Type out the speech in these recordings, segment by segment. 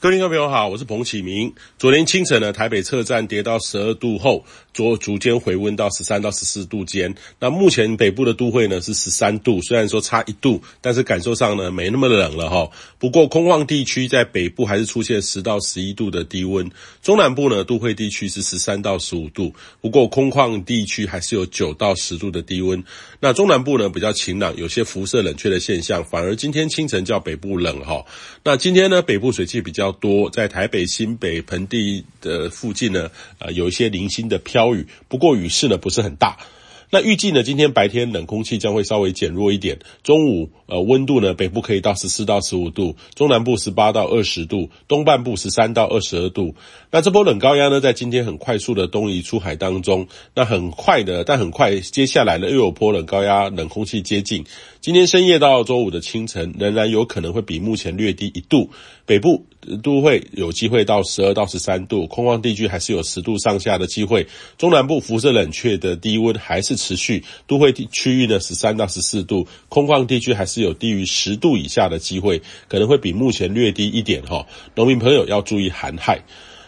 各位听众朋友好，我是彭启明。昨天清晨呢，台北测站跌到十二度后，逐逐渐回温到十三到十四度间。那目前北部的都会呢是十三度，虽然说差一度，但是感受上呢没那么冷了哈。不过空旷地区在北部还是出现十到十一度的低温，中南部呢都会地区是十三到十五度，不过空旷地区还是有九到十度的低温。那中南部呢比较晴朗，有些辐射冷却的现象，反而今天清晨较北部冷哈。那今天呢北部水汽比较多，在台北、新北盆地的附近呢，呃，有一些零星的飘雨，不过雨势呢不是很大。那预计呢，今天白天冷空气将会稍微减弱一点，中午呃温度呢，北部可以到十四到十五度，中南部十八到二十度，东半部十三到二十二度。那这波冷高压呢，在今天很快速的东移出海当中，那很快的，但很快接下来呢，又有波冷高压冷空气接近。今天深夜到周五的清晨，仍然有可能会比目前略低一度。北部都会有机会到十二到十三度，空旷地区还是有十度上下的机会。中南部辐射冷却的低温还是持续，都会区域呢十三到十四度，空旷地区还是有低于十度以下的机会，可能会比目前略低一点哈。农民朋友要注意寒害。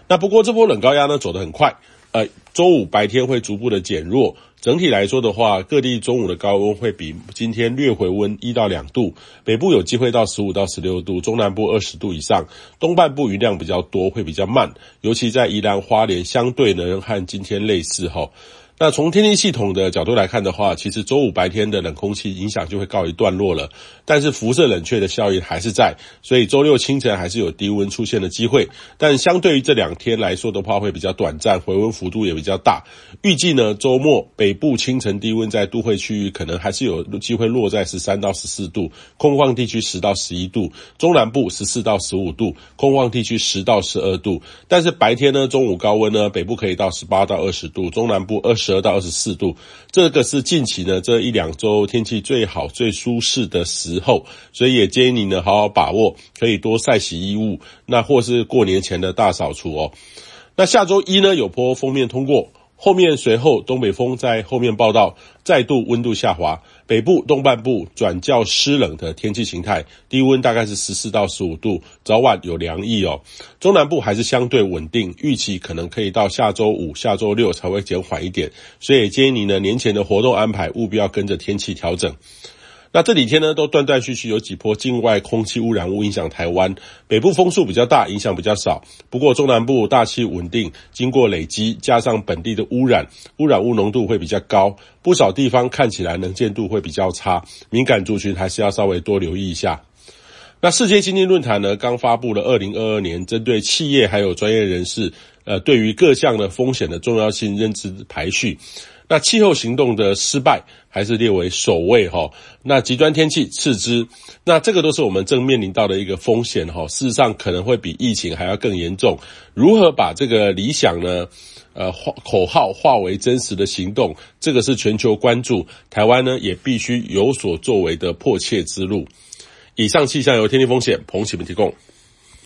那不过这波冷高压呢走得很快，呃，周五白天会逐步的减弱。整体来说的话，各地中午的高温会比今天略回温一到两度，北部有机会到十五到十六度，中南部二十度以上，东半部云量比较多，会比较慢，尤其在宜兰花莲，相对呢和今天类似哈。那从天气系统的角度来看的话，其实周五白天的冷空气影响就会告一段落了，但是辐射冷却的效应还是在，所以周六清晨还是有低温出现的机会，但相对于这两天来说的话，会比较短暂，回温幅度也比较大。预计呢，周末北部清晨低温在都会区域可能还是有机会落在十三到十四度，空旷地区十到十一度，中南部十四到十五度，空旷地区十到十二度。但是白天呢，中午高温呢，北部可以到十八到二十度，中南部二十。得到二十四度，这个是近期呢这一两周天气最好最舒适的时候，所以也建议你呢好好把握，可以多晒洗衣物，那或是过年前的大扫除哦。那下周一呢有波封面通过。后面随后东北风在后面报道，再度温度下滑，北部东半部转较湿冷的天气形态，低温大概是十四到十五度，早晚有凉意哦。中南部还是相对稳定，预期可能可以到下周五、下周六才会减缓一点，所以建议你呢年前的活动安排务必要跟着天气调整。那这几天呢，都断断续续有几波境外空气污染物影响台湾，北部风速比较大，影响比较少。不过中南部大气稳定，经过累积，加上本地的污染，污染物浓度会比较高，不少地方看起来能见度会比较差，敏感族群还是要稍微多留意一下。那世界经济论坛呢，刚发布了二零二二年针对企业还有专业人士，呃，对于各项的风险的重要性认知排序。那气候行动的失败还是列为首位哈，那极端天气次之，那这个都是我们正面临到的一个风险哈，事实上可能会比疫情还要更严重。如何把这个理想呢，呃，口号化为真实的行动，这个是全球关注，台湾呢也必须有所作为的迫切之路。以上气象由天气风险彭启明提供。